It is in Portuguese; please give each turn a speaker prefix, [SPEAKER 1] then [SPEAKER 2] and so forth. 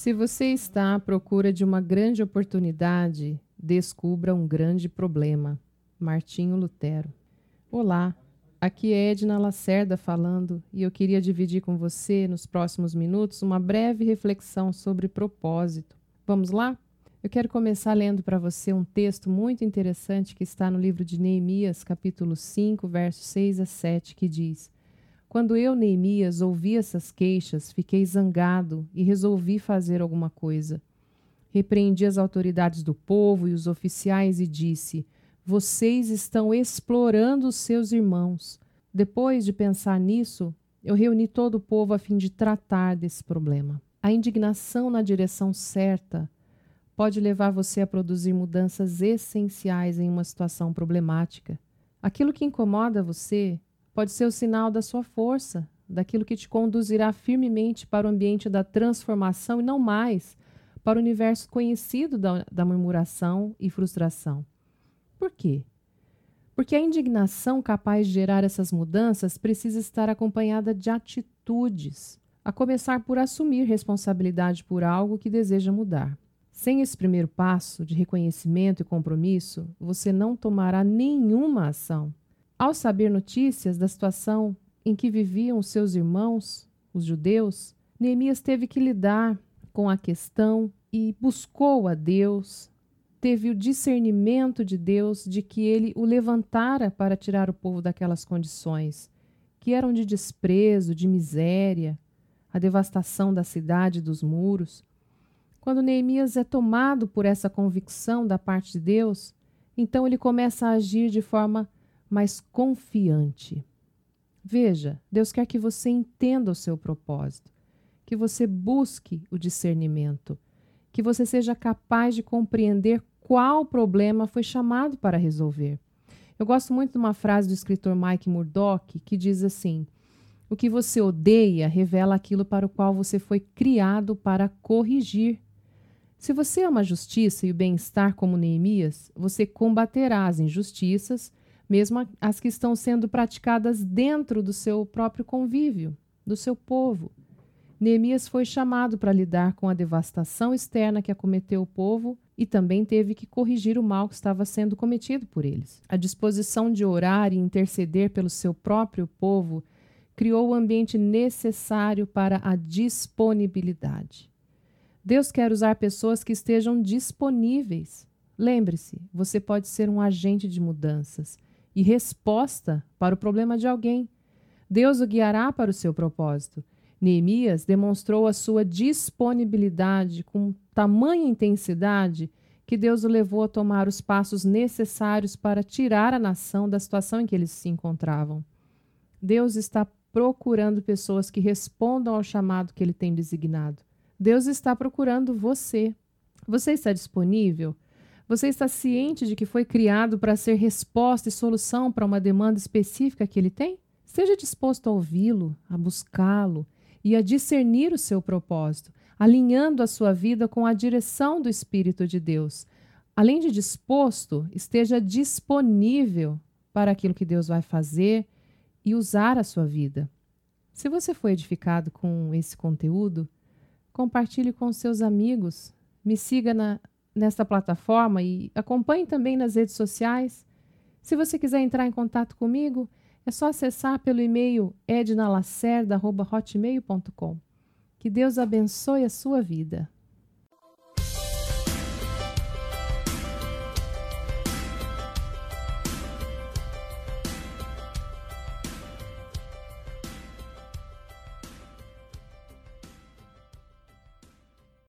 [SPEAKER 1] Se você está à procura de uma grande oportunidade, descubra um grande problema. Martinho Lutero. Olá, aqui é Edna Lacerda falando e eu queria dividir com você nos próximos minutos uma breve reflexão sobre propósito. Vamos lá? Eu quero começar lendo para você um texto muito interessante que está no livro de Neemias, capítulo 5, versos 6 a 7, que diz: quando eu, Neemias, ouvi essas queixas, fiquei zangado e resolvi fazer alguma coisa. Repreendi as autoridades do povo e os oficiais e disse: Vocês estão explorando os seus irmãos. Depois de pensar nisso, eu reuni todo o povo a fim de tratar desse problema. A indignação na direção certa pode levar você a produzir mudanças essenciais em uma situação problemática. Aquilo que incomoda você pode ser o sinal da sua força, daquilo que te conduzirá firmemente para o ambiente da transformação e não mais para o universo conhecido da, da murmuração e frustração. Por quê? Porque a indignação capaz de gerar essas mudanças precisa estar acompanhada de atitudes, a começar por assumir responsabilidade por algo que deseja mudar. Sem esse primeiro passo de reconhecimento e compromisso, você não tomará nenhuma ação. Ao saber notícias da situação em que viviam seus irmãos, os judeus, Neemias teve que lidar com a questão e buscou a Deus, teve o discernimento de Deus de que ele o levantara para tirar o povo daquelas condições, que eram de desprezo, de miséria, a devastação da cidade e dos muros. Quando Neemias é tomado por essa convicção da parte de Deus, então ele começa a agir de forma mas confiante. Veja, Deus quer que você entenda o seu propósito, que você busque o discernimento, que você seja capaz de compreender qual problema foi chamado para resolver. Eu gosto muito de uma frase do escritor Mike Murdock que diz assim: O que você odeia revela aquilo para o qual você foi criado para corrigir. Se você ama a justiça e o bem-estar como Neemias, você combaterá as injustiças mesmo as que estão sendo praticadas dentro do seu próprio convívio, do seu povo. Neemias foi chamado para lidar com a devastação externa que acometeu o povo e também teve que corrigir o mal que estava sendo cometido por eles. A disposição de orar e interceder pelo seu próprio povo criou o ambiente necessário para a disponibilidade. Deus quer usar pessoas que estejam disponíveis. Lembre-se, você pode ser um agente de mudanças e resposta para o problema de alguém. Deus o guiará para o seu propósito. Neemias demonstrou a sua disponibilidade com tamanha intensidade que Deus o levou a tomar os passos necessários para tirar a nação da situação em que eles se encontravam. Deus está procurando pessoas que respondam ao chamado que ele tem designado. Deus está procurando você. Você está disponível? Você está ciente de que foi criado para ser resposta e solução para uma demanda específica que ele tem? Esteja disposto a ouvi-lo, a buscá-lo e a discernir o seu propósito, alinhando a sua vida com a direção do Espírito de Deus. Além de disposto, esteja disponível para aquilo que Deus vai fazer e usar a sua vida. Se você foi edificado com esse conteúdo, compartilhe com seus amigos. Me siga na nesta plataforma e acompanhe também nas redes sociais. Se você quiser entrar em contato comigo, é só acessar pelo e-mail ednalacerda.hotmail.com. Que Deus abençoe a sua vida.